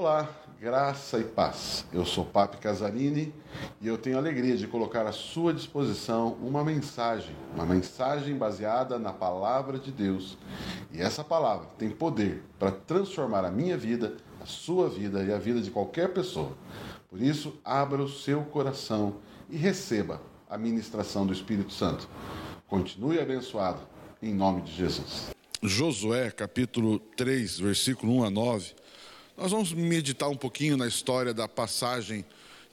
Olá, graça e paz. Eu sou Papi Casarini e eu tenho a alegria de colocar à sua disposição uma mensagem, uma mensagem baseada na palavra de Deus. E essa palavra tem poder para transformar a minha vida, a sua vida e a vida de qualquer pessoa. Por isso, abra o seu coração e receba a ministração do Espírito Santo. Continue abençoado em nome de Jesus. Josué, capítulo 3, versículo 1 a 9. Nós vamos meditar um pouquinho na história da passagem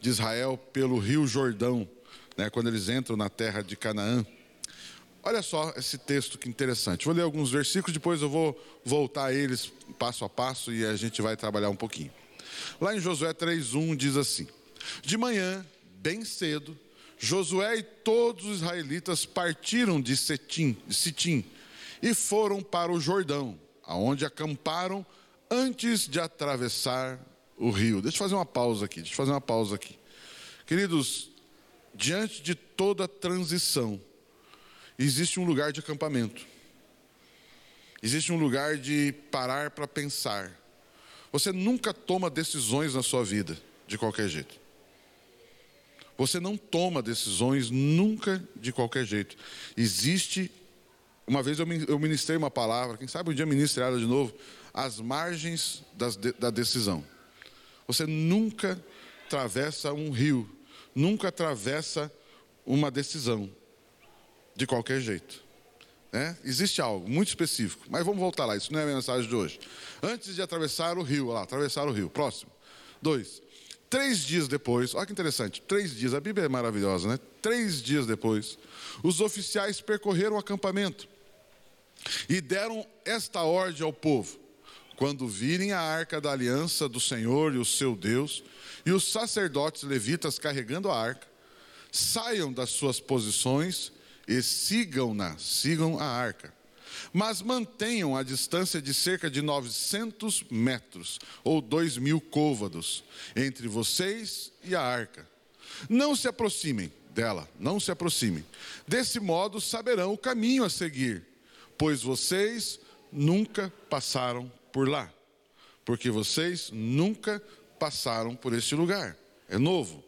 de Israel pelo Rio Jordão, né, quando eles entram na terra de Canaã. Olha só esse texto que interessante. Vou ler alguns versículos, depois eu vou voltar a eles passo a passo e a gente vai trabalhar um pouquinho. Lá em Josué 3:1 diz assim: De manhã, bem cedo, Josué e todos os israelitas partiram de Setim, de e foram para o Jordão, aonde acamparam antes de atravessar o rio. Deixa eu fazer uma pausa aqui, deixa eu fazer uma pausa aqui. Queridos, diante de toda transição, existe um lugar de acampamento. Existe um lugar de parar para pensar. Você nunca toma decisões na sua vida de qualquer jeito. Você não toma decisões nunca de qualquer jeito. Existe. Uma vez eu ministrei uma palavra, quem sabe um dia ministre ela de novo às margens da decisão. Você nunca atravessa um rio, nunca atravessa uma decisão, de qualquer jeito. Né? Existe algo muito específico, mas vamos voltar lá, isso não é a mensagem de hoje. Antes de atravessar o rio, lá, atravessar o rio, próximo. Dois. Três dias depois, olha que interessante, três dias, a Bíblia é maravilhosa, né? Três dias depois, os oficiais percorreram o acampamento e deram esta ordem ao povo: quando virem a arca da aliança do Senhor e o seu Deus, e os sacerdotes levitas carregando a arca, saiam das suas posições e sigam-na, sigam a arca. Mas mantenham a distância de cerca de 900 metros, ou dois mil côvados, entre vocês e a arca. Não se aproximem dela, não se aproximem. Desse modo saberão o caminho a seguir, pois vocês nunca passaram por lá, porque vocês nunca passaram por este lugar. É novo.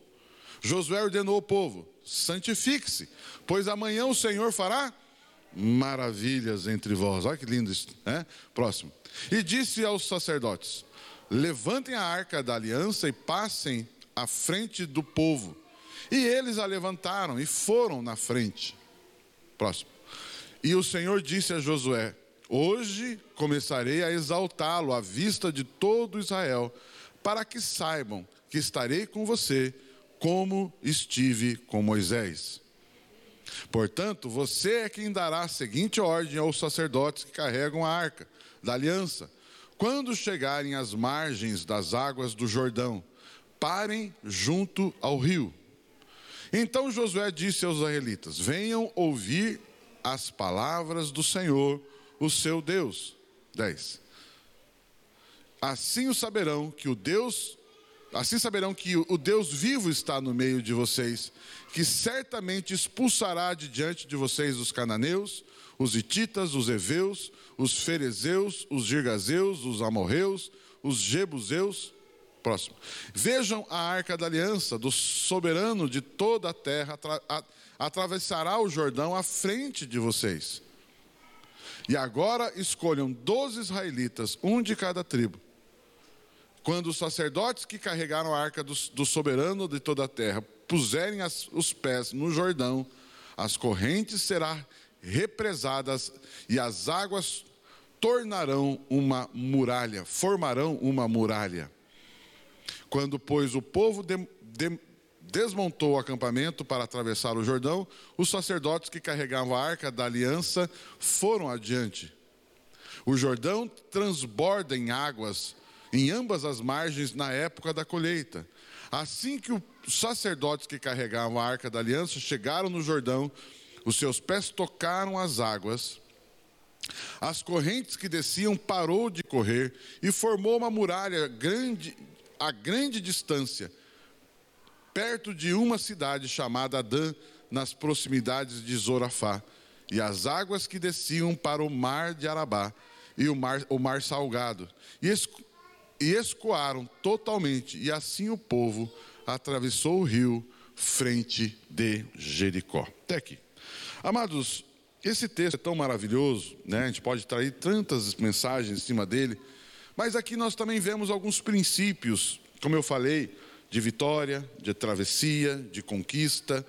Josué ordenou ao povo: santifique-se, pois amanhã o Senhor fará maravilhas entre vós. Olha que lindo isso, né? Próximo. E disse aos sacerdotes: levantem a arca da aliança e passem à frente do povo. E eles a levantaram e foram na frente. Próximo. E o Senhor disse a Josué: Hoje começarei a exaltá-lo à vista de todo Israel, para que saibam que estarei com você, como estive com Moisés. Portanto, você é quem dará a seguinte ordem aos sacerdotes que carregam a arca da aliança: quando chegarem às margens das águas do Jordão, parem junto ao rio. Então Josué disse aos israelitas: Venham ouvir as palavras do Senhor o seu Deus. 10. Assim o saberão que o Deus, assim saberão que o Deus vivo está no meio de vocês, que certamente expulsará de diante de vocês os cananeus, os hititas, os heveus, os ferezeus, os girgazeus, os amorreus, os jebuseus. Próximo. Vejam a arca da aliança do soberano de toda a terra atra atravessará o Jordão à frente de vocês. E agora escolham doze israelitas, um de cada tribo. Quando os sacerdotes que carregaram a arca do, do soberano de toda a terra puserem as, os pés no Jordão, as correntes serão represadas e as águas tornarão uma muralha, formarão uma muralha. Quando, pois, o povo de, de, desmontou o acampamento para atravessar o Jordão, os sacerdotes que carregavam a arca da aliança foram adiante. O Jordão transborda em águas em ambas as margens na época da colheita. Assim que os sacerdotes que carregavam a arca da aliança chegaram no Jordão, os seus pés tocaram as águas, as correntes que desciam parou de correr e formou uma muralha grande a grande distância perto de uma cidade chamada Adã, nas proximidades de Zorafá, e as águas que desciam para o mar de Arabá e o mar, o mar salgado. E, e escoaram totalmente, e assim o povo atravessou o rio frente de Jericó. Até aqui. Amados, esse texto é tão maravilhoso, né? a gente pode trair tantas mensagens em cima dele, mas aqui nós também vemos alguns princípios, como eu falei, de vitória, de travessia, de conquista.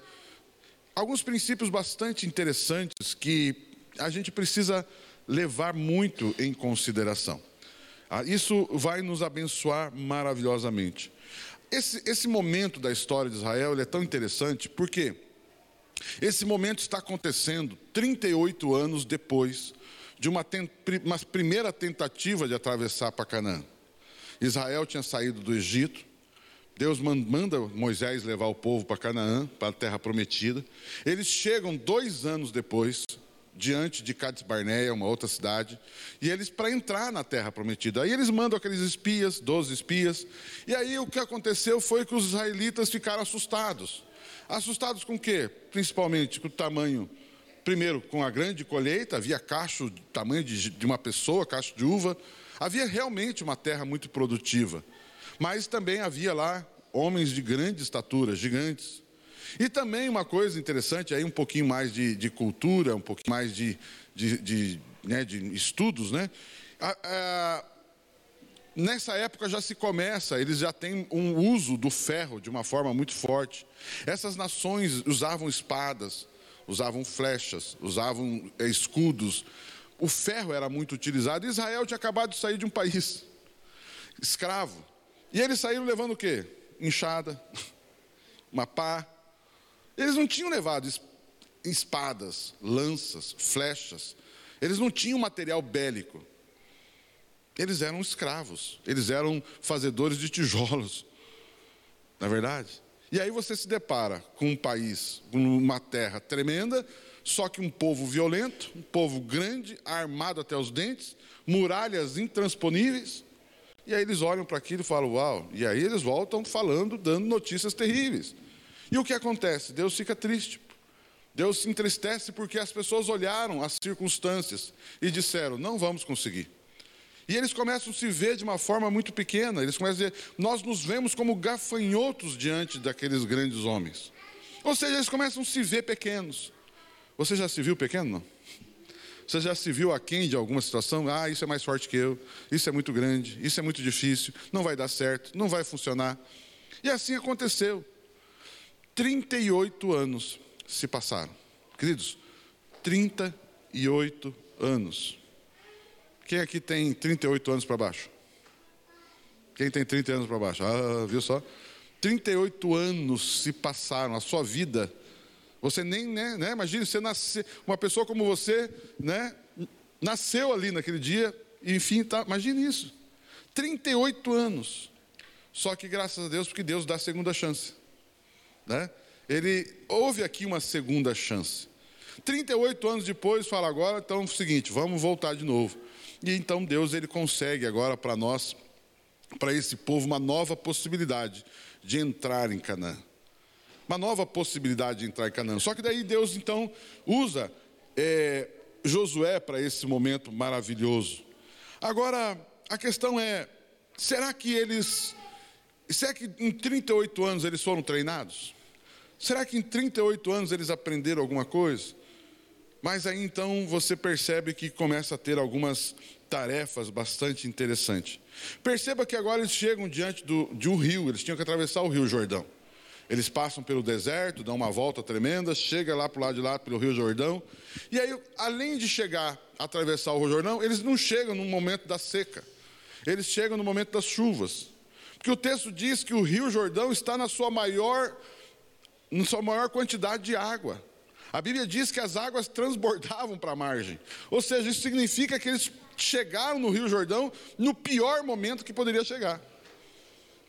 Alguns princípios bastante interessantes que a gente precisa levar muito em consideração. Ah, isso vai nos abençoar maravilhosamente. Esse, esse momento da história de Israel é tão interessante porque esse momento está acontecendo 38 anos depois de uma, uma primeira tentativa de atravessar para Canaã. Israel tinha saído do Egito, Deus manda Moisés levar o povo para Canaã, para a terra prometida. Eles chegam dois anos depois, diante de Cades Barneia, uma outra cidade, e eles para entrar na terra prometida. Aí eles mandam aqueles espias, 12 espias, e aí o que aconteceu foi que os israelitas ficaram assustados. Assustados com o quê? Principalmente com o tamanho, primeiro com a grande colheita, havia cacho, tamanho de, de uma pessoa, cacho de uva, havia realmente uma terra muito produtiva, mas também havia lá homens de grande estatura, gigantes. E também uma coisa interessante, aí um pouquinho mais de, de cultura, um pouquinho mais de, de, de, né, de estudos, né? A, a, nessa época já se começa, eles já têm um uso do ferro de uma forma muito forte. Essas nações usavam espadas, usavam flechas, usavam é, escudos. O ferro era muito utilizado. Israel tinha acabado de sair de um país escravo. E eles saíram levando o quê? Enxada, uma pá, eles não tinham levado espadas, lanças, flechas. Eles não tinham material bélico. Eles eram escravos. Eles eram fazedores de tijolos. Na é verdade? E aí você se depara com um país, com uma terra tremenda, só que um povo violento, um povo grande, armado até os dentes, muralhas intransponíveis. E aí eles olham para aquilo e falam: Uau! E aí eles voltam falando, dando notícias terríveis. E o que acontece? Deus fica triste. Deus se entristece porque as pessoas olharam as circunstâncias e disseram: não vamos conseguir. E eles começam a se ver de uma forma muito pequena. Eles começam a dizer: nós nos vemos como gafanhotos diante daqueles grandes homens. Ou seja, eles começam a se ver pequenos. Você já se viu pequeno? Não? Você já se viu aquém de alguma situação? Ah, isso é mais forte que eu, isso é muito grande, isso é muito difícil, não vai dar certo, não vai funcionar. E assim aconteceu. 38 anos se passaram. Queridos, 38 anos. Quem aqui tem 38 anos para baixo? Quem tem 30 anos para baixo? Ah, viu só? 38 anos se passaram, a sua vida. Você nem, né, né você nascer, uma pessoa como você, né, nasceu ali naquele dia, enfim, tá, imagine isso. 38 anos. Só que graças a Deus, porque Deus dá a segunda chance. Né? Ele houve aqui uma segunda chance. 38 anos depois, fala agora, então é o seguinte, vamos voltar de novo. E então Deus ele consegue agora para nós, para esse povo, uma nova possibilidade de entrar em Canaã. Uma nova possibilidade de entrar em Canaã. Só que daí Deus então usa é, Josué para esse momento maravilhoso. Agora, a questão é: será que eles. Será que em 38 anos eles foram treinados? Será que em 38 anos eles aprenderam alguma coisa? Mas aí então você percebe que começa a ter algumas tarefas bastante interessantes. Perceba que agora eles chegam diante do, de um rio, eles tinham que atravessar o rio Jordão. Eles passam pelo deserto, dão uma volta tremenda, chega lá para o lado de lá, pelo rio Jordão. E aí, além de chegar atravessar o rio Jordão, eles não chegam no momento da seca. Eles chegam no momento das chuvas. Porque o texto diz que o rio Jordão está na sua maior na sua maior quantidade de água. A Bíblia diz que as águas transbordavam para a margem. Ou seja, isso significa que eles chegaram no Rio Jordão no pior momento que poderia chegar.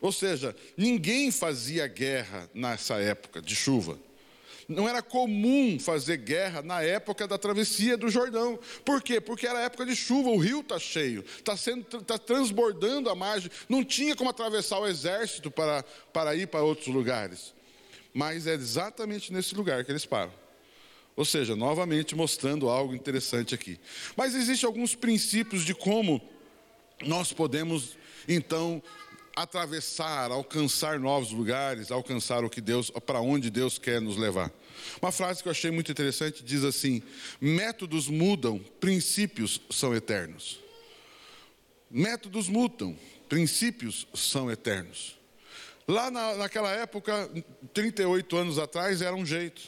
Ou seja, ninguém fazia guerra nessa época de chuva. Não era comum fazer guerra na época da travessia do Jordão. Por quê? Porque era época de chuva, o rio está cheio, está tá transbordando a margem. Não tinha como atravessar o exército para, para ir para outros lugares mas é exatamente nesse lugar que eles param. Ou seja, novamente mostrando algo interessante aqui. Mas existem alguns princípios de como nós podemos então atravessar, alcançar novos lugares, alcançar o que Deus, para onde Deus quer nos levar. Uma frase que eu achei muito interessante diz assim: métodos mudam, princípios são eternos. Métodos mudam, princípios são eternos. Lá na, naquela época, 38 anos atrás, era um jeito.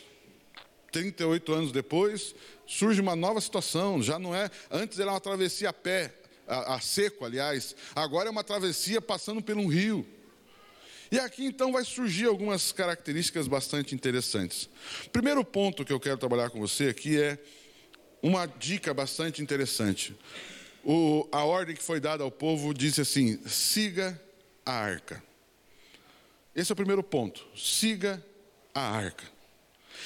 38 anos depois, surge uma nova situação. Já não é. Antes era uma travessia a pé, a, a seco, aliás. Agora é uma travessia passando por um rio. E aqui então vai surgir algumas características bastante interessantes. Primeiro ponto que eu quero trabalhar com você aqui é uma dica bastante interessante. O, a ordem que foi dada ao povo disse assim: siga a arca. Esse é o primeiro ponto. Siga a arca.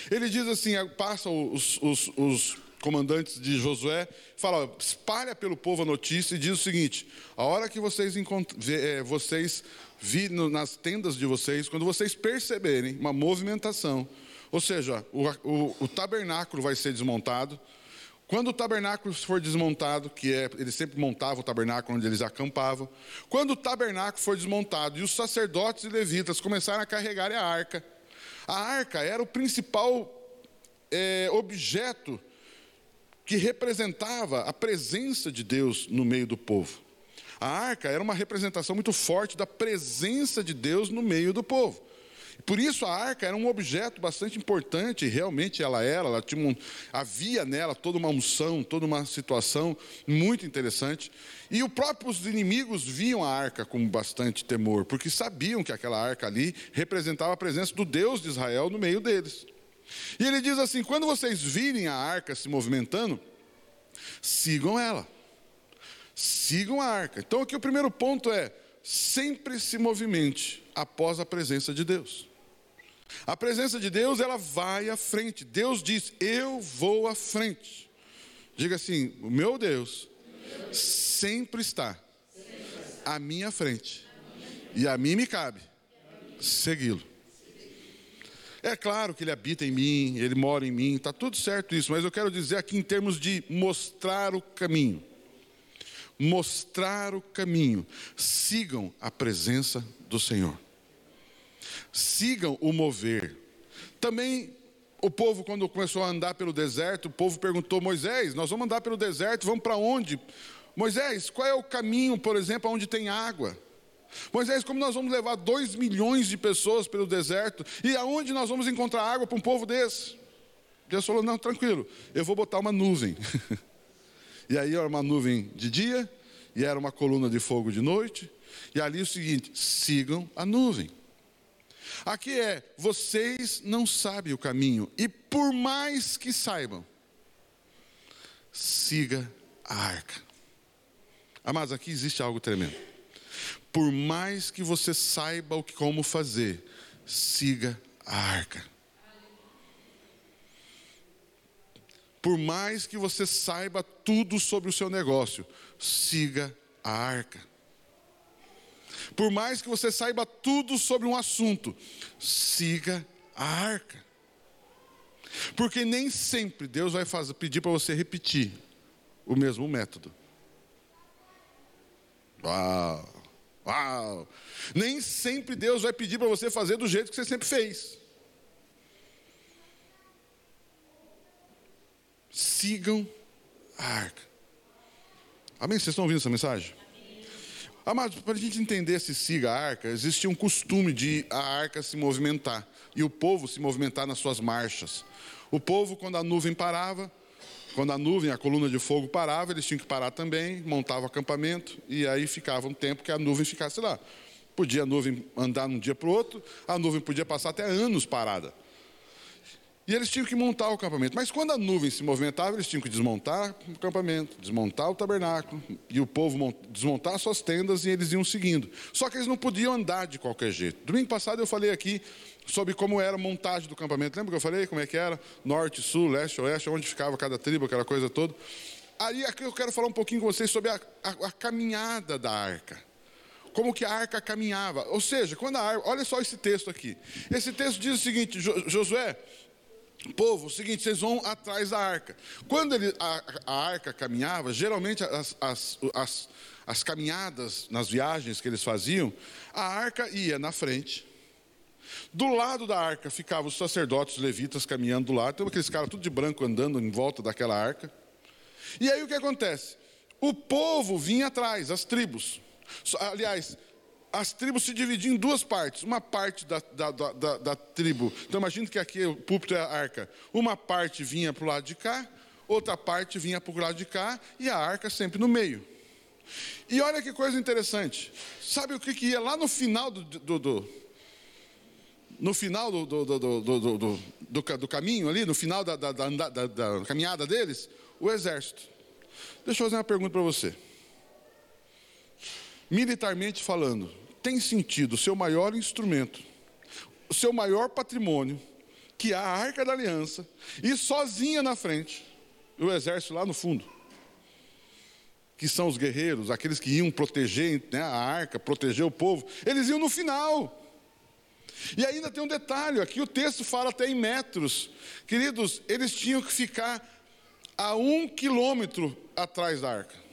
Ele diz assim: passa os, os, os comandantes de Josué, fala: espalha pelo povo a notícia e diz o seguinte: a hora que vocês, é, vocês vi nas tendas de vocês, quando vocês perceberem uma movimentação, ou seja, o, o, o tabernáculo vai ser desmontado. Quando o tabernáculo for desmontado, que é, eles sempre montavam o tabernáculo onde eles acampavam. Quando o tabernáculo for desmontado e os sacerdotes e levitas começarem a carregar a arca, a arca era o principal é, objeto que representava a presença de Deus no meio do povo. A arca era uma representação muito forte da presença de Deus no meio do povo. Por isso a arca era um objeto bastante importante, realmente ela era, ela tinha um, havia nela toda uma unção, toda uma situação muito interessante. E os próprios inimigos viam a arca com bastante temor, porque sabiam que aquela arca ali representava a presença do Deus de Israel no meio deles. E ele diz assim: quando vocês virem a arca se movimentando, sigam ela. Sigam a arca. Então aqui o primeiro ponto é: sempre se movimente após a presença de Deus. A presença de Deus, ela vai à frente. Deus diz: Eu vou à frente. Diga assim: O meu Deus sempre está à minha frente. E a mim me cabe segui-lo. É claro que ele habita em mim, ele mora em mim, está tudo certo isso, mas eu quero dizer aqui em termos de mostrar o caminho mostrar o caminho. Sigam a presença do Senhor. Sigam o mover. Também o povo, quando começou a andar pelo deserto, o povo perguntou: Moisés, nós vamos andar pelo deserto, vamos para onde? Moisés, qual é o caminho, por exemplo, onde tem água? Moisés, como nós vamos levar dois milhões de pessoas pelo deserto? E aonde nós vamos encontrar água para um povo desse? Deus falou: não, tranquilo, eu vou botar uma nuvem. E aí era uma nuvem de dia, e era uma coluna de fogo de noite. E ali o seguinte: sigam a nuvem. Aqui é, vocês não sabem o caminho, e por mais que saibam, siga a arca. Amados, aqui existe algo tremendo. Por mais que você saiba o que como fazer, siga a arca. Por mais que você saiba tudo sobre o seu negócio, siga a arca. Por mais que você saiba tudo sobre um assunto, siga a arca. Porque nem sempre Deus vai fazer, pedir para você repetir o mesmo método. Uau, uau. Nem sempre Deus vai pedir para você fazer do jeito que você sempre fez. sigam a arca. Amém? Vocês estão ouvindo essa mensagem? Amados, para a gente entender se siga a arca, existia um costume de a arca se movimentar e o povo se movimentar nas suas marchas. O povo, quando a nuvem parava, quando a nuvem, a coluna de fogo parava, eles tinham que parar também, montavam acampamento e aí ficava um tempo que a nuvem ficasse lá. Podia a nuvem andar de um dia para o outro, a nuvem podia passar até anos parada. E eles tinham que montar o acampamento. Mas quando a nuvem se movimentava, eles tinham que desmontar o acampamento, desmontar o tabernáculo, e o povo desmontar suas tendas e eles iam seguindo. Só que eles não podiam andar de qualquer jeito. Domingo passado eu falei aqui sobre como era a montagem do acampamento. Lembra que eu falei como é que era? Norte, sul, leste, oeste, onde ficava cada tribo, aquela coisa toda. Aí eu quero falar um pouquinho com vocês sobre a, a, a caminhada da arca como que a arca caminhava. Ou seja, quando a arca, olha só esse texto aqui. Esse texto diz o seguinte: Josué, Povo, o seguinte, vocês vão atrás da arca. Quando ele, a, a, arca caminhava, geralmente as, as, as, as caminhadas, nas viagens que eles faziam, a arca ia na frente. Do lado da arca ficavam os sacerdotes os levitas caminhando do lado, então aqueles caras tudo de branco andando em volta daquela arca. E aí o que acontece? O povo vinha atrás, as tribos. Aliás, as tribos se dividiam em duas partes. Uma parte da, da, da, da tribo. Então imagine que aqui o púlpito é a arca. Uma parte vinha para o lado de cá, outra parte vinha para o lado de cá, e a arca sempre no meio. E olha que coisa interessante. Sabe o que, que ia lá no final do, do, do no final do, do, do, do, caminho ali, no final da, da, da, da caminhada deles? O exército. Deixa eu fazer uma pergunta para você. Militarmente falando, tem sentido seu maior instrumento, o seu maior patrimônio, que é a arca da aliança, e sozinha na frente, o exército lá no fundo, que são os guerreiros, aqueles que iam proteger né, a arca, proteger o povo, eles iam no final. E ainda tem um detalhe, aqui o texto fala até em metros. Queridos, eles tinham que ficar a um quilômetro atrás da arca.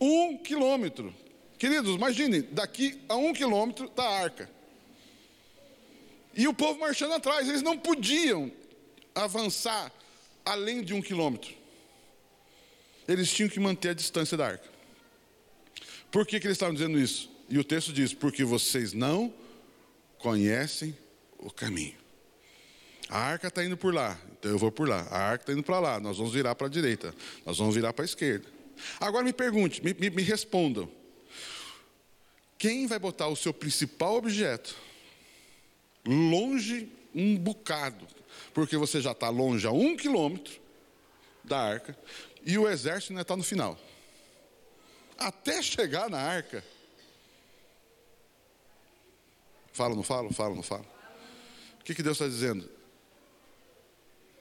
Um quilômetro. Queridos, imagine, daqui a um quilômetro da arca. E o povo marchando atrás, eles não podiam avançar além de um quilômetro. Eles tinham que manter a distância da arca. Por que, que eles estavam dizendo isso? E o texto diz: porque vocês não conhecem o caminho. A arca está indo por lá, então eu vou por lá. A arca está indo para lá, nós vamos virar para a direita, nós vamos virar para a esquerda. Agora me pergunte, me, me, me respondam: quem vai botar o seu principal objeto longe um bocado, porque você já está longe a um quilômetro da arca e o exército ainda está no final. Até chegar na arca. Fala, não fala? Fala, não fala? O que, que Deus está dizendo?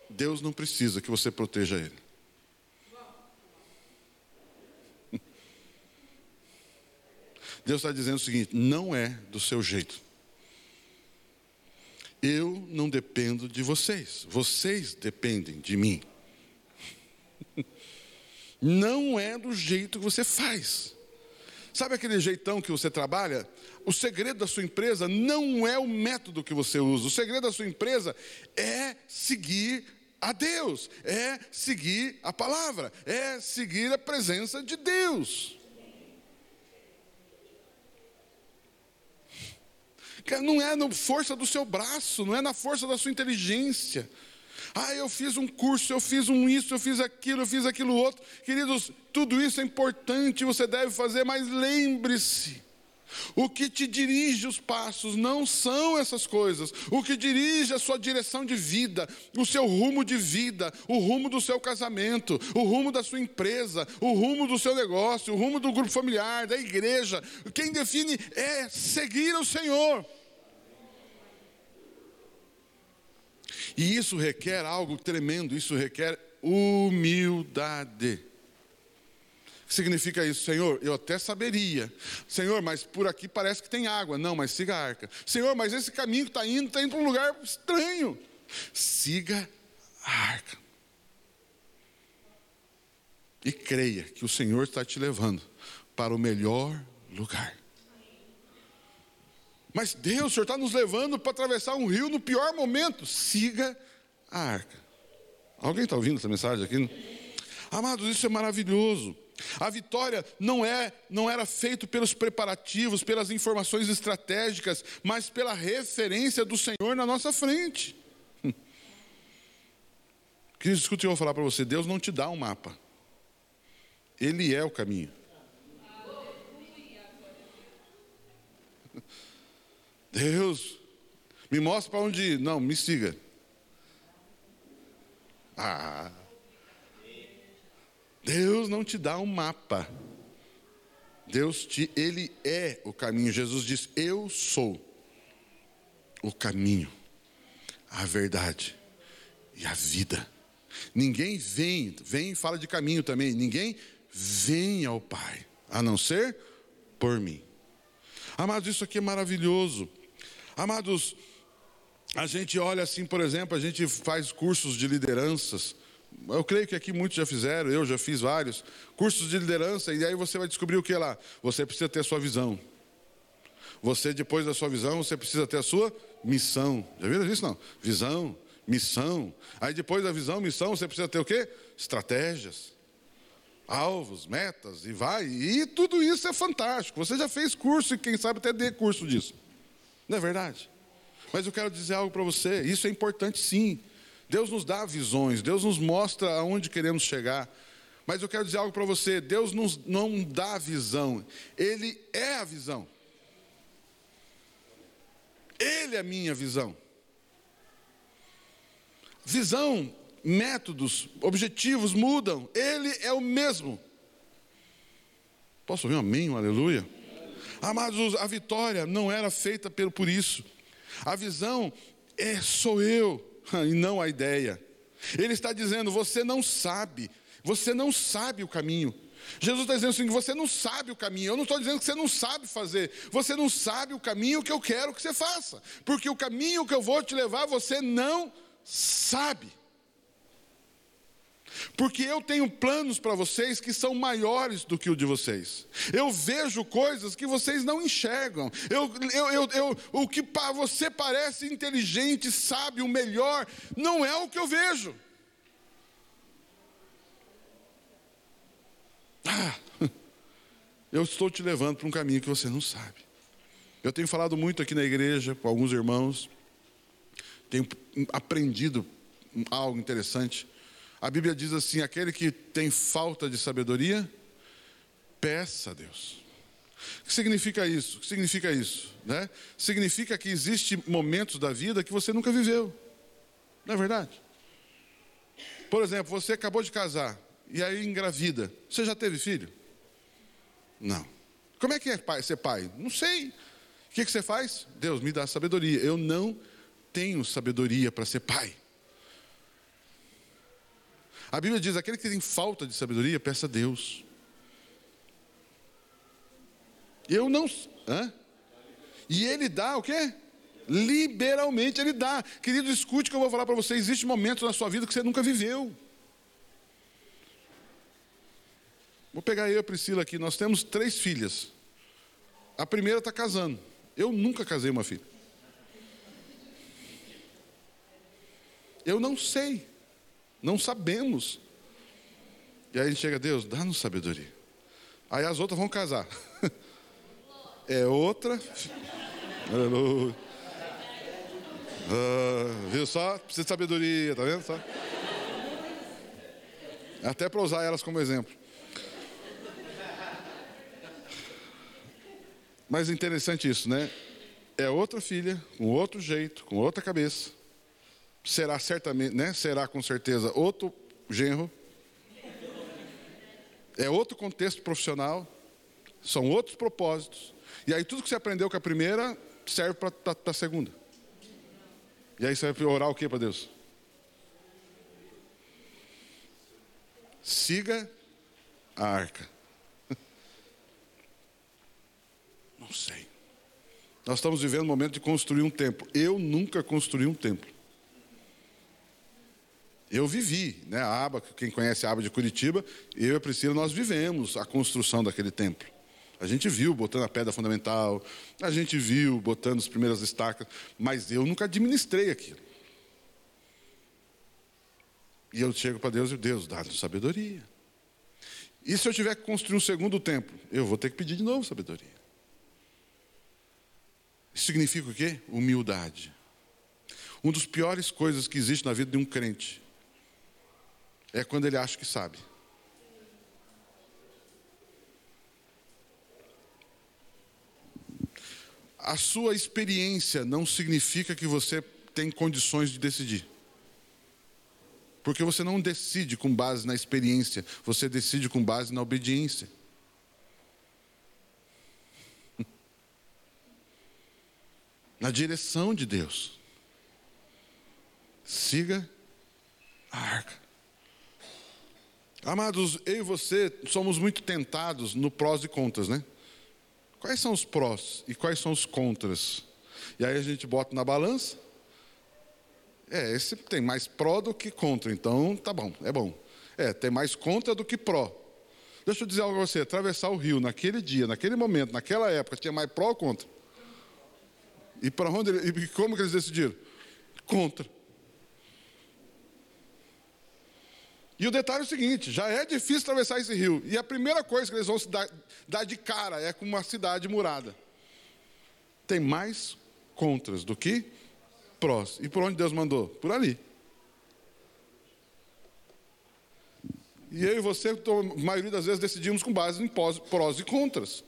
Deus não precisa que você proteja Ele. Deus está dizendo o seguinte: não é do seu jeito. Eu não dependo de vocês, vocês dependem de mim. Não é do jeito que você faz. Sabe aquele jeitão que você trabalha? O segredo da sua empresa não é o método que você usa. O segredo da sua empresa é seguir a Deus, é seguir a palavra, é seguir a presença de Deus. Não é na força do seu braço, não é na força da sua inteligência. Ah, eu fiz um curso, eu fiz um isso, eu fiz aquilo, eu fiz aquilo outro. Queridos, tudo isso é importante, você deve fazer, mas lembre-se. O que te dirige os passos não são essas coisas. O que dirige a sua direção de vida, o seu rumo de vida, o rumo do seu casamento, o rumo da sua empresa, o rumo do seu negócio, o rumo do grupo familiar, da igreja. Quem define é seguir o Senhor. E isso requer algo tremendo, isso requer humildade. Significa isso? Senhor, eu até saberia. Senhor, mas por aqui parece que tem água. Não, mas siga a arca. Senhor, mas esse caminho que está indo, está indo para um lugar estranho. Siga a arca. E creia que o Senhor está te levando para o melhor lugar. Mas Deus, o Senhor está nos levando para atravessar um rio no pior momento. Siga a arca. Alguém está ouvindo essa mensagem aqui? Amados, isso é maravilhoso. A vitória não é, não era feito pelos preparativos, pelas informações estratégicas, mas pela referência do Senhor na nossa frente. Queridos, escute, eu vou falar para você: Deus não te dá um mapa, Ele é o caminho. Deus, me mostra para onde ir. Não, me siga. Ah. Deus não te dá um mapa. Deus te, ele é o caminho. Jesus diz: "Eu sou o caminho, a verdade e a vida". Ninguém vem, vem fala de caminho também. Ninguém vem ao Pai, a não ser por mim. Amados, isso aqui é maravilhoso. Amados, a gente olha assim, por exemplo, a gente faz cursos de lideranças Eu creio que aqui muitos já fizeram, eu já fiz vários cursos de liderança, e aí você vai descobrir o que lá? Você precisa ter a sua visão. Você, depois da sua visão, você precisa ter a sua missão. Já viram isso? Não. Visão, missão. Aí depois da visão, missão, você precisa ter o quê? Estratégias, alvos, metas, e vai. E tudo isso é fantástico. Você já fez curso e quem sabe até dê curso disso. Não é verdade? Mas eu quero dizer algo para você, isso é importante sim. Deus nos dá visões, Deus nos mostra aonde queremos chegar. Mas eu quero dizer algo para você: Deus nos, não dá visão, Ele é a visão. Ele é a minha visão. Visão, métodos, objetivos mudam, Ele é o mesmo. Posso ouvir um amém, um aleluia? Amados, a vitória não era feita por isso. A visão é sou eu. e não a ideia. Ele está dizendo: você não sabe, você não sabe o caminho. Jesus está dizendo assim: você não sabe o caminho. Eu não estou dizendo que você não sabe fazer, você não sabe o caminho que eu quero que você faça, porque o caminho que eu vou te levar você não sabe. Porque eu tenho planos para vocês que são maiores do que o de vocês. Eu vejo coisas que vocês não enxergam. Eu, eu, eu, eu o que para você parece inteligente, sabe, o melhor, não é o que eu vejo. Ah, eu estou te levando para um caminho que você não sabe. Eu tenho falado muito aqui na igreja com alguns irmãos, tenho aprendido algo interessante. A Bíblia diz assim: aquele que tem falta de sabedoria, peça a Deus. O que significa isso? O que significa isso? Né? Significa que existem momentos da vida que você nunca viveu. Não é verdade? Por exemplo, você acabou de casar e aí engravida. Você já teve filho? Não. Como é que é pai, ser pai? Não sei. O que, que você faz? Deus me dá sabedoria. Eu não tenho sabedoria para ser pai. A Bíblia diz: aquele que tem falta de sabedoria, peça a Deus. Eu não. Hã? E ele dá o quê? Liberalmente ele dá. Querido, escute que eu vou falar para você. Existem momentos na sua vida que você nunca viveu. Vou pegar eu e a Priscila aqui. Nós temos três filhas. A primeira está casando. Eu nunca casei uma filha. Eu não sei. Não sabemos. E aí a gente chega, Deus, dá-nos sabedoria. Aí as outras vão casar. É outra. Aleluia. Ah, viu só? Precisa de sabedoria, tá vendo só? Até para usar elas como exemplo. Mas é interessante isso, né? É outra filha, com outro jeito, com outra cabeça será certamente, né? Será com certeza outro genro. É outro contexto profissional, são outros propósitos. E aí tudo que você aprendeu com a primeira serve para a segunda. E aí você vai orar o que para Deus? Siga a arca. Não sei. Nós estamos vivendo um momento de construir um templo. Eu nunca construí um templo. Eu vivi, né, a aba, quem conhece a aba de Curitiba, eu e a Priscila, nós vivemos a construção daquele templo. A gente viu botando a pedra fundamental, a gente viu botando as primeiras estacas, mas eu nunca administrei aquilo. E eu chego para Deus e Deus, dá-nos sabedoria. E se eu tiver que construir um segundo templo, eu vou ter que pedir de novo sabedoria. Isso significa o quê? Humildade. Uma das piores coisas que existe na vida de um crente é quando ele acha que sabe. A sua experiência não significa que você tem condições de decidir. Porque você não decide com base na experiência, você decide com base na obediência. Na direção de Deus. Siga a arca. Amados, eu e você somos muito tentados no prós e contras, né? Quais são os prós e quais são os contras? E aí a gente bota na balança. É, esse tem mais pró do que contra, então tá bom, é bom. É, tem mais contra do que pró. Deixa eu dizer algo a você: atravessar o rio naquele dia, naquele momento, naquela época, tinha mais pró ou contra? E para onde e como que eles decidiram? Contra. E o detalhe é o seguinte: já é difícil atravessar esse rio. E a primeira coisa que eles vão se dar, dar de cara é com uma cidade murada. Tem mais contras do que prós. E por onde Deus mandou? Por ali. E eu e você, a maioria das vezes, decidimos com base em prós e contras.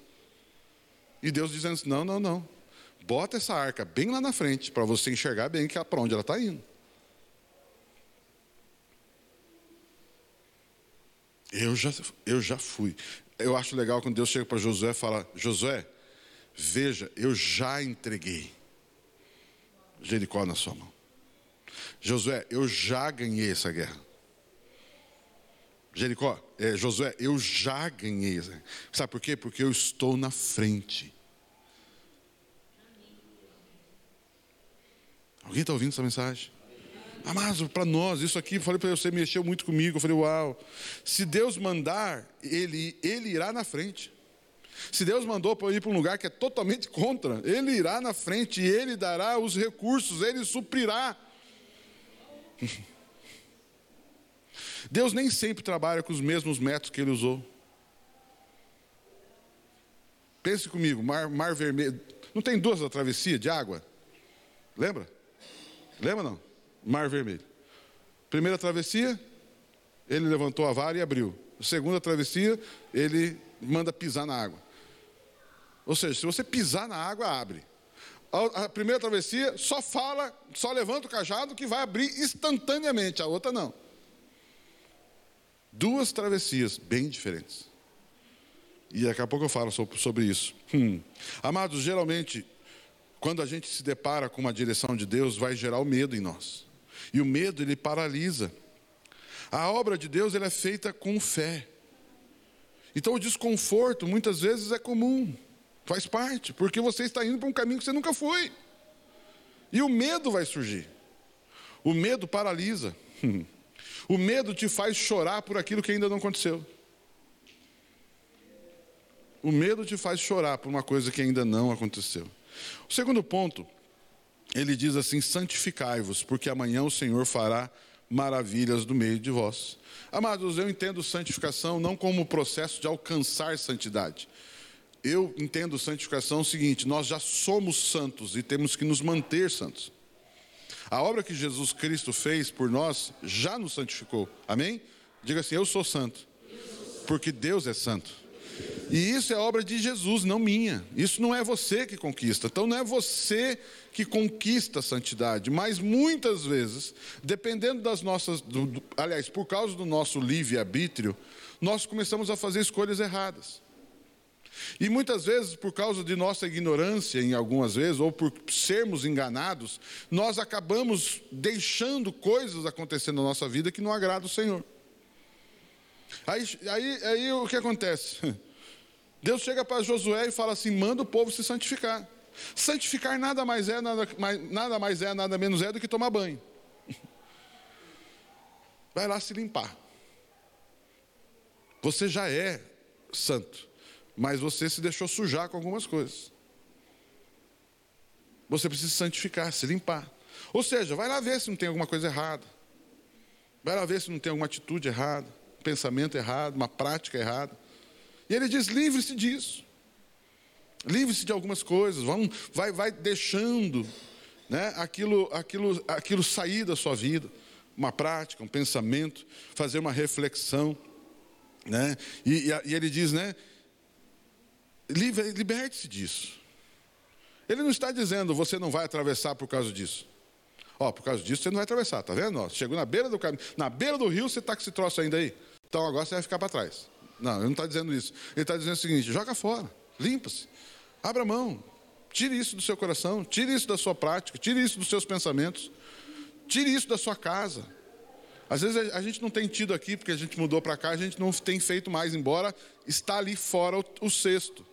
E Deus dizendo assim: não, não, não. Bota essa arca bem lá na frente, para você enxergar bem que é para onde ela está indo. Eu já, eu já fui. Eu acho legal quando Deus chega para Josué e fala: Josué, veja, eu já entreguei Jericó na sua mão. Josué, eu já ganhei essa guerra. Jericó, é, Josué, eu já ganhei. Sabe por quê? Porque eu estou na frente. Alguém está ouvindo essa mensagem? Amado, para nós, isso aqui, falei para você, mexeu muito comigo. Eu falei, uau. Se Deus mandar, ele, ele irá na frente. Se Deus mandou para ir para um lugar que é totalmente contra, Ele irá na frente e Ele dará os recursos, Ele suprirá. Deus nem sempre trabalha com os mesmos métodos que Ele usou. Pense comigo, mar, mar vermelho. Não tem duas da travessia de água? Lembra? Lembra não? Mar vermelho. Primeira travessia, ele levantou a vara e abriu. Segunda travessia, ele manda pisar na água. Ou seja, se você pisar na água, abre. A, primeira travessia só fala, só levanta o cajado que vai abrir instantaneamente, a outra não. Duas travessias bem diferentes. E daqui a pouco eu falo sobre, sobre isso. Hum. Amados, geralmente, quando a gente se depara com uma direção de Deus, vai gerar o medo em nós. E o medo, ele paralisa. A obra de Deus, ela é feita com fé. Então, o desconforto, muitas vezes, é comum. Faz parte, porque você está indo para um caminho que você nunca foi. E o medo vai surgir. O medo paralisa. O medo te faz chorar por aquilo que ainda não aconteceu. O medo te faz chorar por uma coisa que ainda não aconteceu. O segundo ponto, ele diz assim: santificai-vos, porque amanhã o Senhor fará maravilhas do meio de vós. Amados, eu entendo santificação não como processo de alcançar santidade, eu entendo santificação o seguinte: nós já somos santos e temos que nos manter santos. A obra que Jesus Cristo fez por nós já nos santificou. Amém? Diga assim: Eu sou santo, porque Deus é santo. E isso é obra de Jesus, não minha. Isso não é você que conquista. Então não é você que conquista a santidade, mas muitas vezes, dependendo das nossas, do, do, aliás, por causa do nosso livre arbítrio, nós começamos a fazer escolhas erradas. E muitas vezes, por causa de nossa ignorância, em algumas vezes, ou por sermos enganados, nós acabamos deixando coisas acontecendo na nossa vida que não agradam o Senhor. Aí, aí, aí o que acontece? Deus chega para Josué e fala assim: manda o povo se santificar. Santificar nada mais é, nada mais, nada mais é, nada menos é do que tomar banho. Vai lá se limpar. Você já é santo mas você se deixou sujar com algumas coisas. Você precisa santificar, se limpar. Ou seja, vai lá ver se não tem alguma coisa errada. Vai lá ver se não tem alguma atitude errada, um pensamento errado, uma prática errada. E ele diz: livre-se disso. Livre-se de algumas coisas. Vamos, vai, vai deixando né, aquilo, aquilo, aquilo sair da sua vida. Uma prática, um pensamento, fazer uma reflexão. Né? E, e, ele diz, né? Liberte-se disso. Ele não está dizendo você não vai atravessar por causa disso. Ó, por causa disso você não vai atravessar, tá vendo? Ó, chegou na beira do caminho, na beira do rio você está com esse troço ainda aí. Então agora você vai ficar para trás. Não, ele não está dizendo isso. Ele está dizendo o seguinte: joga fora, limpa-se, abra mão, tire isso do seu coração, tire isso da sua prática, tire isso dos seus pensamentos, tire isso da sua casa. Às vezes a gente não tem tido aqui, porque a gente mudou para cá, a gente não tem feito mais, embora está ali fora o, o cesto.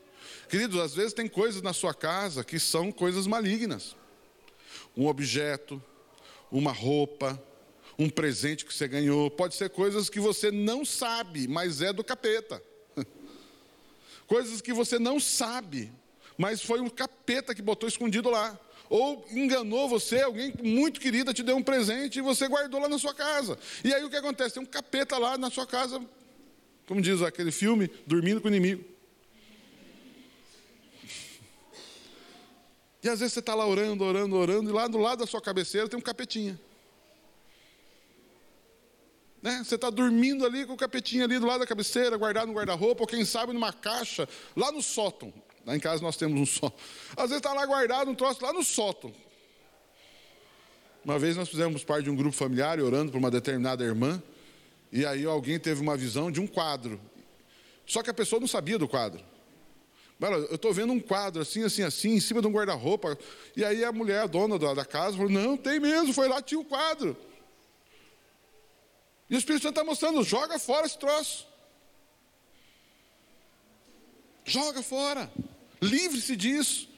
Queridos, às vezes tem coisas na sua casa que são coisas malignas. Um objeto, uma roupa, um presente que você ganhou, pode ser coisas que você não sabe, mas é do capeta. Coisas que você não sabe, mas foi um capeta que botou escondido lá. Ou enganou você, alguém muito querida te deu um presente e você guardou lá na sua casa. E aí o que acontece? Tem um capeta lá na sua casa, como diz aquele filme, dormindo com o inimigo. E às vezes você está lá orando, orando, orando, e lá do lado da sua cabeceira tem um capetinha. Né? Você está dormindo ali com o capetinho ali do lado da cabeceira, guardado no guarda-roupa, ou quem sabe numa caixa, lá no sótão. Lá em casa nós temos um sótão. Às vezes está lá guardado um troço lá no sótão. Uma vez nós fizemos parte de um grupo familiar orando por uma determinada irmã, e aí alguém teve uma visão de um quadro. Só que a pessoa não sabia do quadro. Eu estou vendo um quadro assim, assim, assim, em cima de um guarda-roupa. E aí a mulher, a dona da, casa, falou: Não, tem mesmo, foi lá, tinha o quadro. E o Espírito Santo está mostrando: joga fora esse troço. Joga fora. Livre-se disso.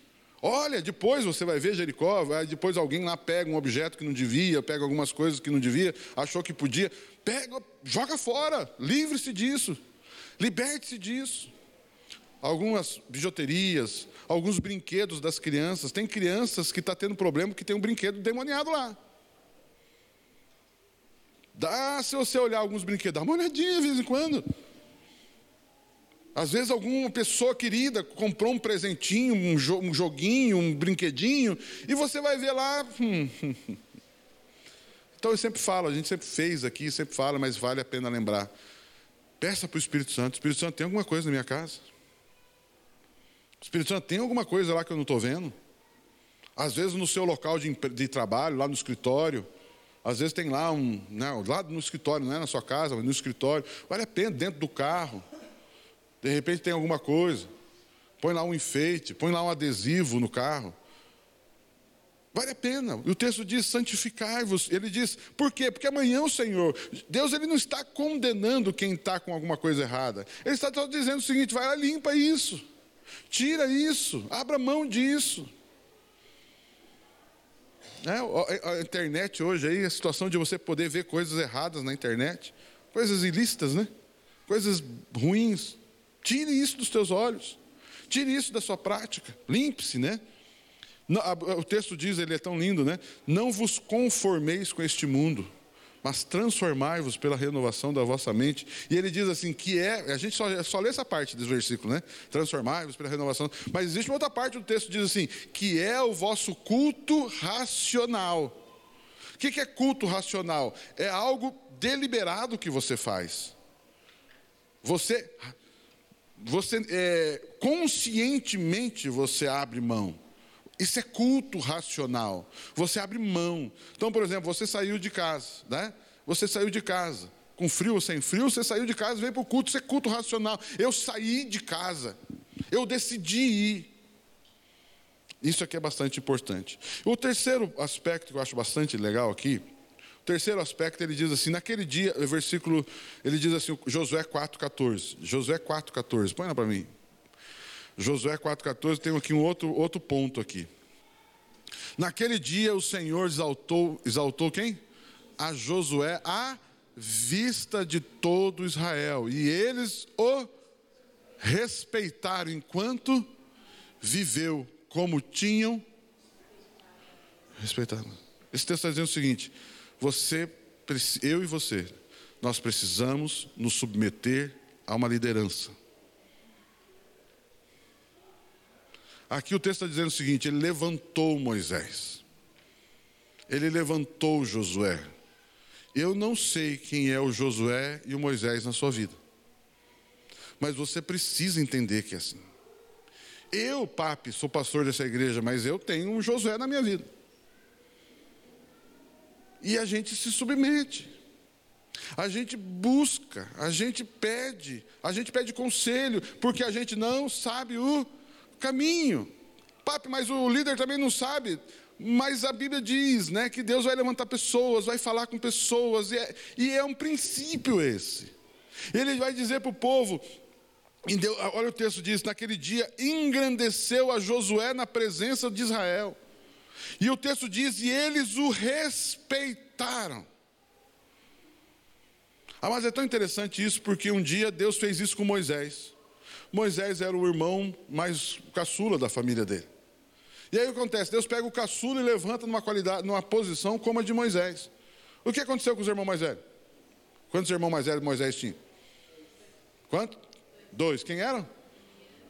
Olha, depois você vai ver Jericó, depois alguém lá pega um objeto que não devia, pega algumas coisas que não devia, achou que podia. Pega, joga fora. Livre-se disso. Liberte-se disso. Algumas bijuterias, alguns brinquedos das crianças. Tem crianças que estão tá tendo problema que tem um brinquedo demoniado lá. Dá, se você olhar alguns brinquedos, dá uma olhadinha de vez em quando. Às vezes alguma pessoa querida comprou um presentinho, um, jo um joguinho, um brinquedinho, e você vai ver lá. Hum, hum, hum. Então eu sempre falo, a gente sempre fez aqui, sempre fala, mas vale a pena lembrar. Peça para o Espírito Santo. Espírito Santo, tem alguma coisa na minha casa? Espírito Santo, tem alguma coisa lá que eu não estou vendo? Às vezes no seu local de, de trabalho, lá no escritório, às vezes tem lá um, né, lá no escritório, não é na sua casa, mas no escritório. Vale a pena, dentro do carro. De repente tem alguma coisa. Põe lá um enfeite, põe lá um adesivo no carro. Vale a pena. E o texto diz: santificai-vos. Ele diz, por quê? Porque amanhã o Senhor, Deus ele não está condenando quem está com alguma coisa errada. Ele está só dizendo o seguinte: vai lá, limpa isso. Tira isso, abra mão disso. É, a internet hoje aí, a situação de você poder ver coisas erradas na internet, coisas ilícitas, né? Coisas ruins. Tire isso dos teus olhos. Tire isso da sua prática. Limpe-se, né? O texto diz, ele é tão lindo, né? Não vos conformeis com este mundo mas transformai-vos pela renovação da vossa mente. E ele diz assim, que é, a gente só, só lê essa parte desse versículo, né? Transformai-vos pela renovação. Mas existe uma outra parte do texto que diz assim, que é o vosso culto racional. O que é culto racional? É algo deliberado que você faz. Você, você é, conscientemente você abre mão. Isso é culto racional. Você abre mão. Então, por exemplo, você saiu de casa, né? Você saiu de casa. Com frio ou sem frio, você saiu de casa veio para o culto. Isso é culto racional. Eu saí de casa. Eu decidi ir. Isso aqui é bastante importante. O terceiro aspecto que eu acho bastante legal aqui, terceiro aspecto, ele diz assim, naquele dia, o versículo, ele diz assim, Josué 4,14. Josué 4,14, põe lá para mim. Josué 4,14 tem aqui um outro, outro ponto aqui. Naquele dia o Senhor exaltou, exaltou quem? A Josué à vista de todo Israel. E eles o respeitaram enquanto viveu como tinham respeitado. Esse texto está dizendo o seguinte: você, eu e você, nós precisamos nos submeter a uma liderança. Aqui o texto está dizendo o seguinte: ele levantou Moisés, ele levantou Josué. Eu não sei quem é o Josué e o Moisés na sua vida, mas você precisa entender que é assim. Eu, papi, sou pastor dessa igreja, mas eu tenho um Josué na minha vida. E a gente se submete. A gente busca, a gente pede, a gente pede conselho, porque a gente não sabe o caminho. Papi, mas o líder também não sabe. Mas a Bíblia diz né, que Deus vai levantar pessoas, vai falar com pessoas, e é, e é um princípio esse. Ele vai dizer para o povo, olha o texto diz: naquele dia engrandeceu a Josué na presença de Israel. E o texto diz: e eles o respeitaram. Ah, mas é tão interessante isso porque um dia Deus fez isso com Moisés. Moisés era o irmão mais caçula da família dele. E aí o que acontece? Deus pega o caçula e levanta numa qualidade, numa posição como a de Moisés. O que aconteceu com os irmãos mais velhos? Quantos irmãos mais velhos Moisés tinha? Quanto? Dois. Quem eram?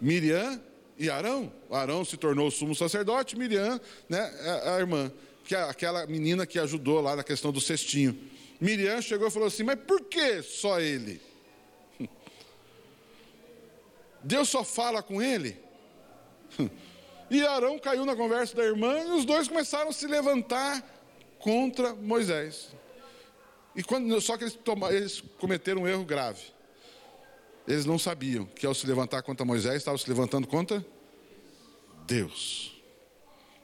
Miriam e Arão. Arão se tornou o sumo sacerdote, Miriam, né, a, irmã, que é aquela menina que ajudou lá na questão do cestinho. Miriam chegou e falou assim: Mas por que só ele? Deus só fala com ele? E Arão caiu na conversa da irmã e os dois começaram a se levantar contra Moisés. E quando, só que eles, tomaram, eles cometeram um erro grave. Eles não sabiam que ao se levantar contra Moisés, estavam se levantando contra Deus.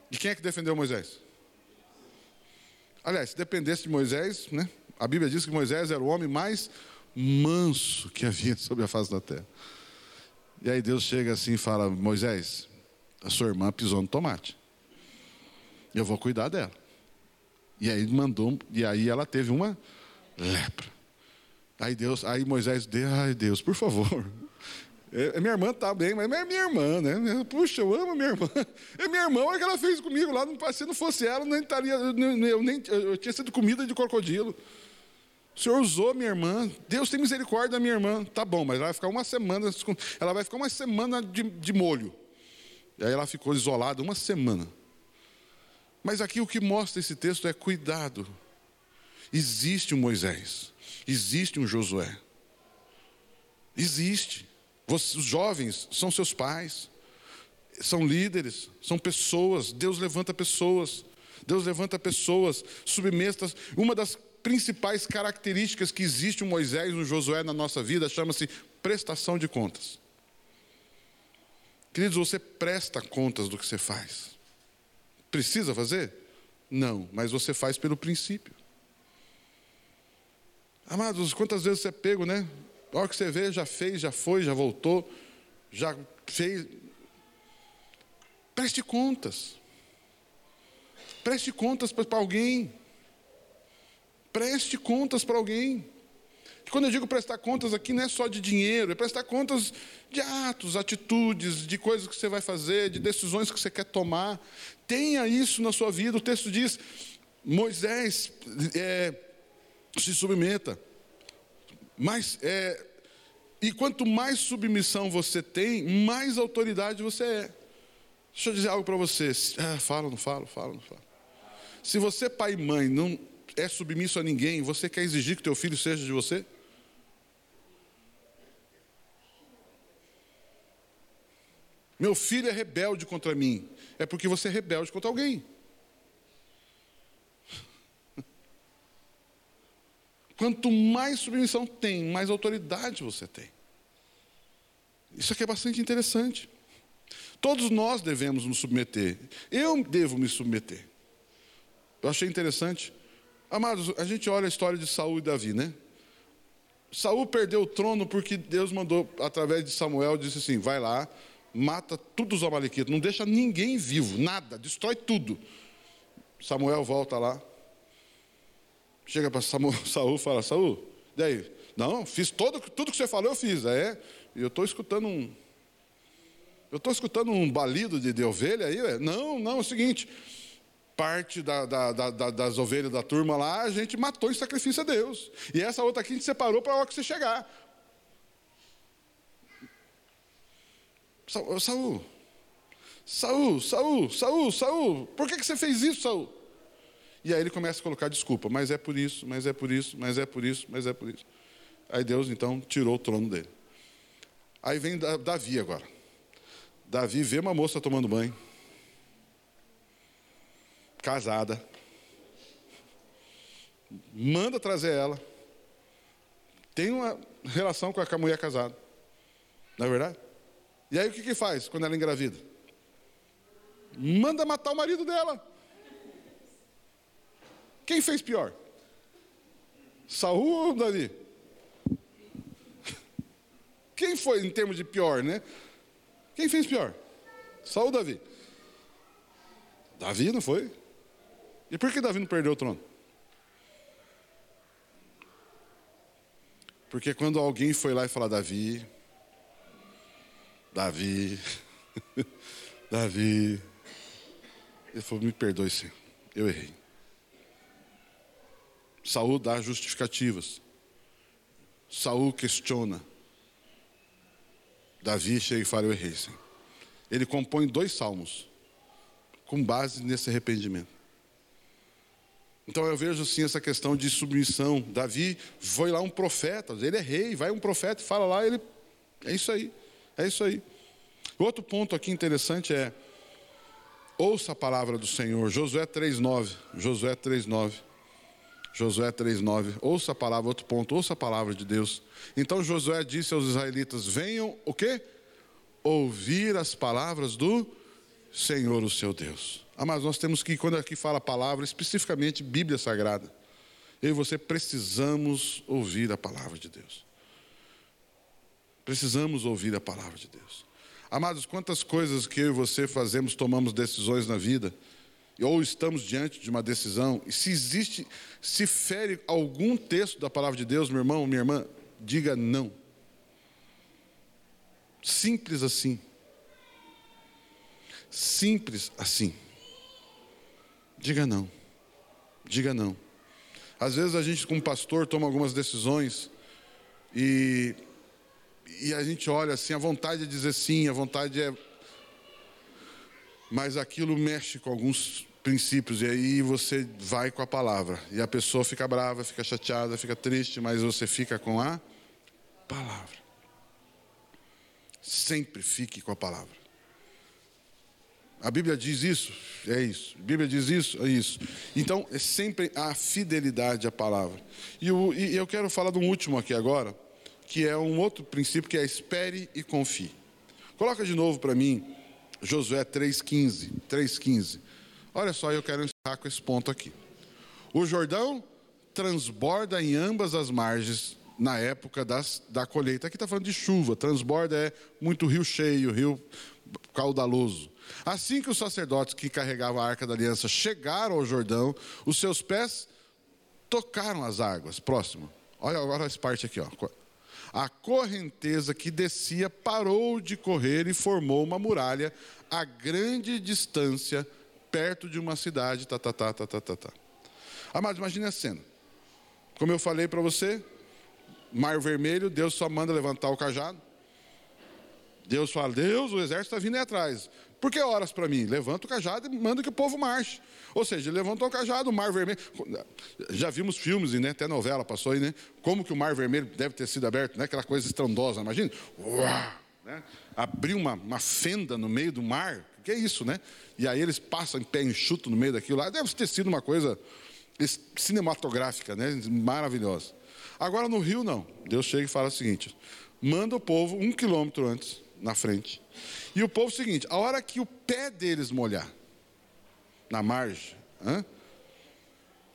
E quem é que defendeu Moisés? Aliás, se dependesse de Moisés, né? A Bíblia diz que Moisés era o homem mais manso que havia sobre a face da terra. E aí Deus chega assim e fala: Moisés, a sua irmã pisou no tomate. Eu vou cuidar dela. E aí mandou, e aí ela teve uma lepra. Aí Deus, aí Moisés ai Deus, por favor. É, minha irmã está bem, mas é minha irmã, né? Puxa, eu amo minha irmã. É minha irmã, olha o que ela fez comigo lá. Se não fosse ela, nem estaria, eu, nem, eu tinha sido comida de crocodilo. O Senhor usou minha irmã. Deus tem misericórdia da minha irmã. Tá bom, mas ela vai ficar uma semana, ela vai ficar uma semana de, de molho. E aí ela ficou isolada uma semana. Mas aqui o que mostra esse texto é cuidado. Existe um Moisés, existe um Josué. Existe. Os jovens são seus pais, são líderes, são pessoas. Deus levanta pessoas. Deus levanta pessoas submissas. Uma das principais características que existe um Moisés, um Josué na nossa vida chama-se prestação de contas. Queridos, você presta contas do que você faz. Precisa fazer? Não, mas você faz pelo princípio. Amados, quantas vezes você é pego, né? A hora que você vê, já fez, já foi, já voltou, já fez. Preste contas. Preste contas para alguém. Preste contas para alguém. E quando eu digo prestar contas aqui, não é só de dinheiro, é prestar contas de atos, atitudes, de coisas que você vai fazer, de decisões que você quer tomar. Tenha isso na sua vida. O texto diz: Moisés é, se submeta. Mas, é, e quanto mais submissão você tem, mais autoridade você é. Deixa eu dizer algo para você. Ah, falo, não falo, falo, não falo. Se você, pai e mãe, não é submisso a ninguém, você quer exigir que teu filho seja de você? Meu filho é rebelde contra mim. É porque você é rebelde contra alguém. Quanto mais submissão tem, mais autoridade você tem. Isso aqui é bastante interessante. Todos nós devemos nos submeter. Eu devo me submeter. Eu achei interessante. Amados, a gente olha a história de Saul e Davi, né? Saul perdeu o trono porque Deus mandou, através de Samuel, disse assim: vai lá, mata todos os amalequitas, não deixa ninguém vivo, nada, destrói tudo. Samuel volta lá, chega para Saul e fala: Saul, daí? Não, fiz todo, tudo que você falou, eu fiz. É, eu estou escutando um. Eu estou escutando um balido de, de ovelha aí. É? Não, não, é o seguinte: parte da, da, da, das ovelhas da turma lá, a gente matou em sacrifício a Deus. E essa outra aqui a gente separou para a hora que você chegar. Saul, Saul, Saul, Saul, Saul, por que, que você fez isso, Saul? E aí ele começa a colocar desculpa, mas é por isso, mas é por isso, mas é por isso, mas é por isso. Aí Deus então tirou o trono dele. Aí vem Davi agora. Davi vê uma moça tomando banho, casada, manda trazer ela, tem uma relação com a mulher casada, não é verdade? E aí o que, que faz quando ela engravida? Manda matar o marido dela. Quem fez pior? Saul ou Davi? Quem foi em termos de pior, né? Quem fez pior? Saul ou Davi? Davi não foi? E por que Davi não perdeu o trono? Porque quando alguém foi lá e falou, Davi, Davi, Davi, ele falou, me perdoe, Senhor, eu errei. Saul dá justificativas. Saul questiona. Davi chega e fala, eu errei, Senhor. Ele compõe dois salmos com base nesse arrependimento. Então eu vejo sim essa questão de submissão. Davi foi lá um profeta, ele é rei, vai um profeta e fala lá, ele é isso aí, é isso aí. Outro ponto aqui interessante é ouça a palavra do Senhor, Josué 3:9, Josué 3:9. Josué 3:9. Ouça a palavra, outro ponto, ouça a palavra de Deus. Então Josué disse aos israelitas: "Venham o quê? Ouvir as palavras do Senhor, o seu Deus." Ah, mas nós temos que, quando aqui fala a palavra, especificamente Bíblia Sagrada, eu e você precisamos ouvir a palavra de Deus. Precisamos ouvir a palavra de Deus. Amados, quantas coisas que eu e você fazemos, tomamos decisões na vida, ou estamos diante de uma decisão, e se existe, se fere algum texto da palavra de Deus, meu irmão, minha irmã, diga não. Simples assim. Simples assim. Diga não. Diga não. Às vezes a gente, como pastor, toma algumas decisões e, e a gente olha assim, a vontade é dizer sim, a vontade é. Mas aquilo mexe com alguns princípios, e aí você vai com a palavra. E a pessoa fica brava, fica chateada, fica triste, mas você fica com a palavra. Sempre fique com a palavra. A Bíblia diz isso, é isso. A Bíblia diz isso, é isso. Então, é sempre a fidelidade à palavra. E, e eu quero falar de um último aqui agora, que é um outro princípio, que é espere e confie. Coloca de novo para mim, Josué 3,15. 3,15. Olha só, eu quero encerrar com esse ponto aqui. O Jordão transborda em ambas as margens na época das, da colheita. Aqui está falando de chuva, transborda é muito rio cheio, rio caudaloso. Assim que os sacerdotes que carregavam a arca da aliança chegaram ao Jordão, os seus pés tocaram as águas. Próximo. Olha agora essa parte aqui. Ó. A correnteza que descia parou de correr e formou uma muralha a grande distância, perto de uma cidade. Tá, tá, tá, tá, tá, tá, tá. Amados, imagine a cena. Como eu falei para você, Mar Vermelho, Deus só manda levantar o cajado. Deus fala, Deus, o exército está vindo aí atrás. Por que horas para mim? Levanta o cajado e manda que o povo marche. Ou seja, levantou o cajado, o mar vermelho. Já vimos filmes né, até novela passou aí, né? Como que o mar vermelho deve ter sido aberto, né? Aquela coisa estrondosa, imagina. Uau, né? Abriu uma, uma fenda no meio do mar. Que é isso, né? E aí eles passam em pé enxuto no meio daquilo lá. Deve ter sido uma coisa cinematográfica, né? Maravilhosa. Agora no Rio, não. Deus chega e fala o seguinte: manda o povo um quilômetro antes, na frente e o povo, é o seguinte: a hora que o pé deles molhar, na margem,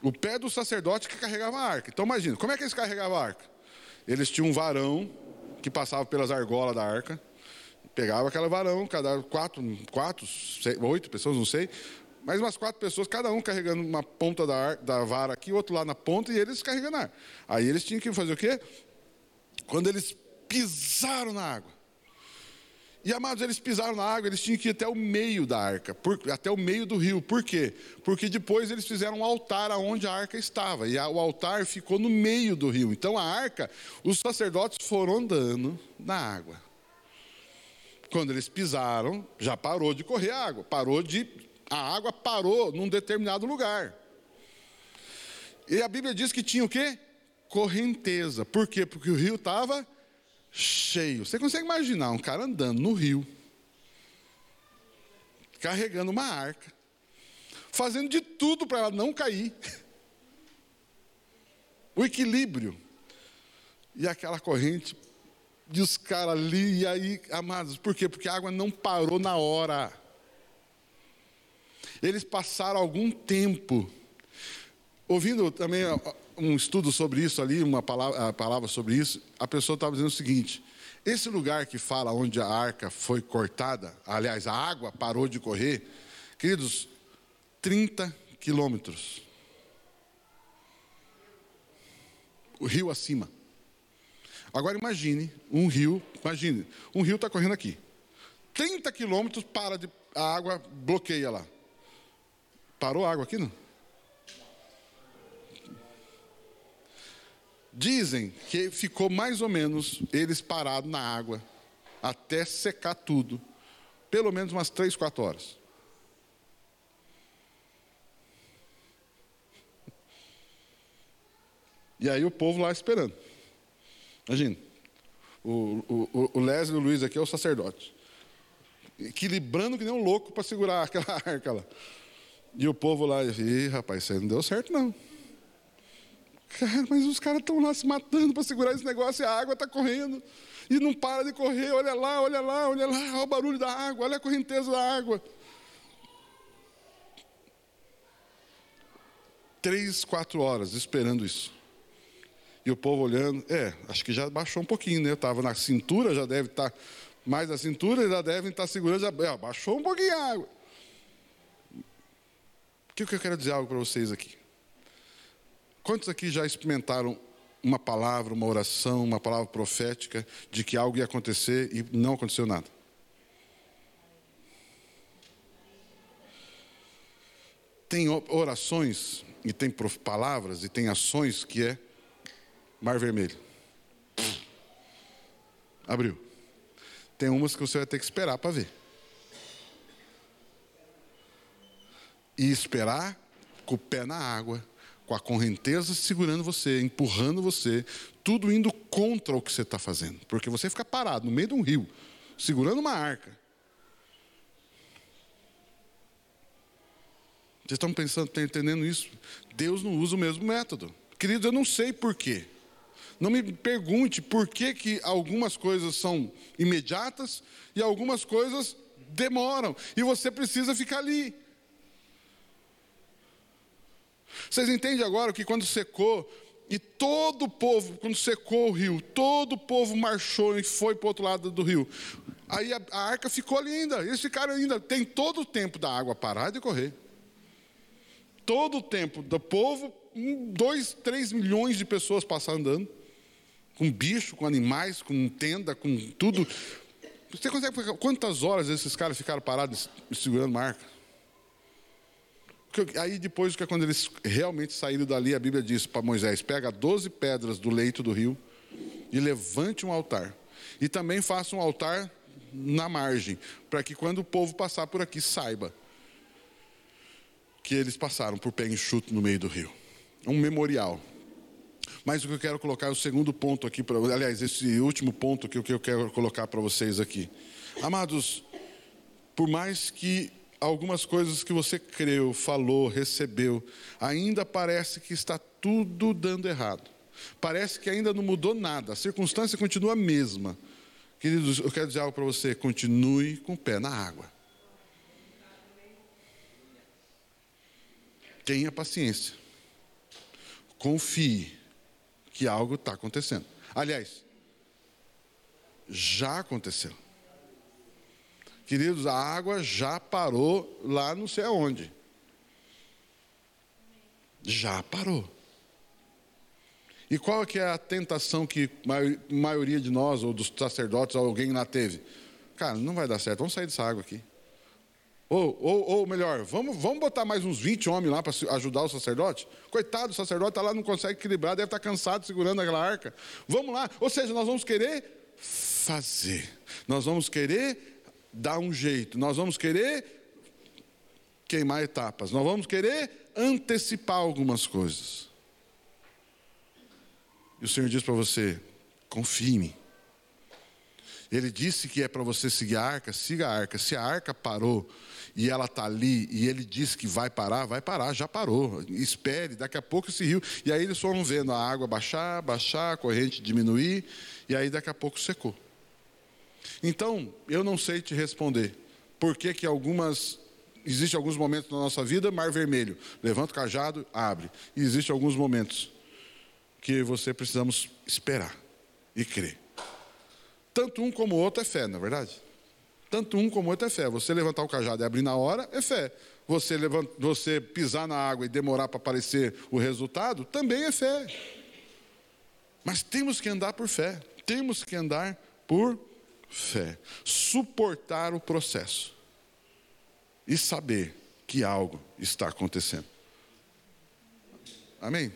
o pé do sacerdote que carregava a arca. Então imagina, como é que eles carregavam a arca? Eles tinham um varão que passava pelas argolas da arca, pegava aquele varão, cada quatro, quatro, seis, oito pessoas, não sei, mas umas quatro pessoas, cada um carregando uma ponta da, da vara aqui, outro lá na ponta, e eles carregando a arca. Aí eles tinham que fazer o quê? Quando eles pisaram na água, e amados, eles pisaram na água, eles tinham que ir até o meio da arca, por, até o meio do rio. Por quê? Porque depois eles fizeram um altar aonde a arca estava, e a, o altar ficou no meio do rio. Então a arca, os sacerdotes foram andando na água. Quando eles pisaram, já parou de correr a água, parou de. A água parou num determinado lugar. E a Bíblia diz que tinha o quê? Correnteza. Por quê? Porque o rio estava cheio. Você consegue imaginar um cara andando no rio, carregando uma arca, fazendo de tudo para ela não cair. O equilíbrio. E aquela corrente, e os caras ali, e aí, amados, por quê? Porque a água não parou na hora. Eles passaram algum tempo, ouvindo também um estudo sobre isso ali, uma palavra, palavra sobre isso, a pessoa estava dizendo o seguinte: esse lugar que fala onde a arca foi cortada, aliás, a água parou de correr, queridos, 30 quilômetros. O rio acima. Agora imagine um rio, imagine, um rio está correndo aqui. 30 quilômetros para de, a água bloqueia lá. Parou a água aqui, não? Dizem que ficou mais ou menos eles parados na água até secar tudo, pelo menos umas três, quatro horas. E aí o povo lá esperando. Imagina. O, o, o Leslie o Luiz aqui é o sacerdote. Equilibrando que nem um louco para segurar aquela arca lá. E o povo lá, e rapaz, isso aí não deu certo não. Cara, mas os caras estão lá se matando para segurar esse negócio e a água está correndo. E não para de correr, olha lá, olha lá, olha lá, olha o barulho da água, olha a correnteza da água. Três, quatro horas esperando isso. E o povo olhando, é, acho que já baixou um pouquinho, né? Estava na cintura, já deve estar tá, mais da cintura, já devem estar tá segurando, já é, baixou um pouquinho a água. O que eu quero dizer algo para vocês aqui? Quantos aqui já experimentaram uma palavra, uma oração, uma palavra profética de que algo ia acontecer e não aconteceu nada? Tem orações e tem palavras e tem ações que é Mar Vermelho. Abriu. Tem umas que você vai ter que esperar para ver. E esperar com o pé na água, com a correnteza segurando você, empurrando você, tudo indo contra o que você está fazendo. Porque você fica parado no meio de um rio, segurando uma arca. Vocês estão pensando, estão entendendo isso? Deus não usa o mesmo método. Queridos, eu não sei porquê. Não me pergunte por que, que algumas coisas são imediatas e algumas coisas demoram. E você precisa ficar ali. Vocês entendem agora que quando secou, e todo o povo, quando secou o rio, todo o povo marchou e foi para o outro lado do rio. Aí a, a arca ficou ali ainda. Eles ficaram ainda. Tem todo o tempo da água parar de correr. Todo o tempo do povo, dois, três milhões de pessoas passando andando com bicho, com animais, com tenda, com tudo. Você consegue quantas horas esses caras ficaram parados segurando marca? Aí depois, que é quando eles realmente saíram dali, a Bíblia diz para Moisés: pega 12 pedras do leito do rio e levante um altar. E também faça um altar na margem, para que quando o povo passar por aqui saiba que eles passaram por pé enxuto no meio do rio. Um memorial. Mas o que eu quero colocar é o segundo ponto aqui, pra, aliás, esse último ponto que eu quero colocar para vocês aqui. Amados, por mais que algumas coisas que você creu, falou, recebeu, ainda parece que está tudo dando errado. Parece que ainda não mudou nada, a circunstância continua a mesma. Queridos, eu quero dizer algo para você: continue com o pé na água. Tenha paciência. Confie que algo está acontecendo. Aliás, já aconteceu. Queridos, a água já parou lá não sei aonde. Já parou. E qual que é a tentação que a maioria de nós, ou dos sacerdotes, alguém lá teve? Cara, não vai dar certo, vamos sair dessa água aqui. Ou, ou, ou melhor, vamos, vamos botar mais uns 20 homens lá para ajudar o sacerdote? Coitado do sacerdote, está lá, não consegue equilibrar, deve estar tá cansado segurando aquela arca. Vamos lá. Ou seja, nós vamos querer fazer. Nós vamos querer dar um jeito. Nós vamos querer queimar etapas. Nós vamos querer antecipar algumas coisas. E o Senhor diz para você: confie. Ele disse que é para você seguir a arca, siga a arca. Se a arca parou e ela está ali e ele disse que vai parar, vai parar, já parou. Espere, daqui a pouco esse rio. E aí eles foram vendo a água baixar, baixar, a corrente diminuir, e aí daqui a pouco secou. Então, eu não sei te responder por que, que algumas. Existem alguns momentos na nossa vida, mar vermelho. Levanta o cajado, abre. E existem alguns momentos que você precisamos esperar e crer. Tanto um como o outro é fé, na é verdade? Tanto um como o outro é fé. Você levantar o cajado e abrir na hora é fé. Você, você pisar na água e demorar para aparecer o resultado também é fé. Mas temos que andar por fé. Temos que andar por fé fé, suportar o processo e saber que algo está acontecendo. Amém?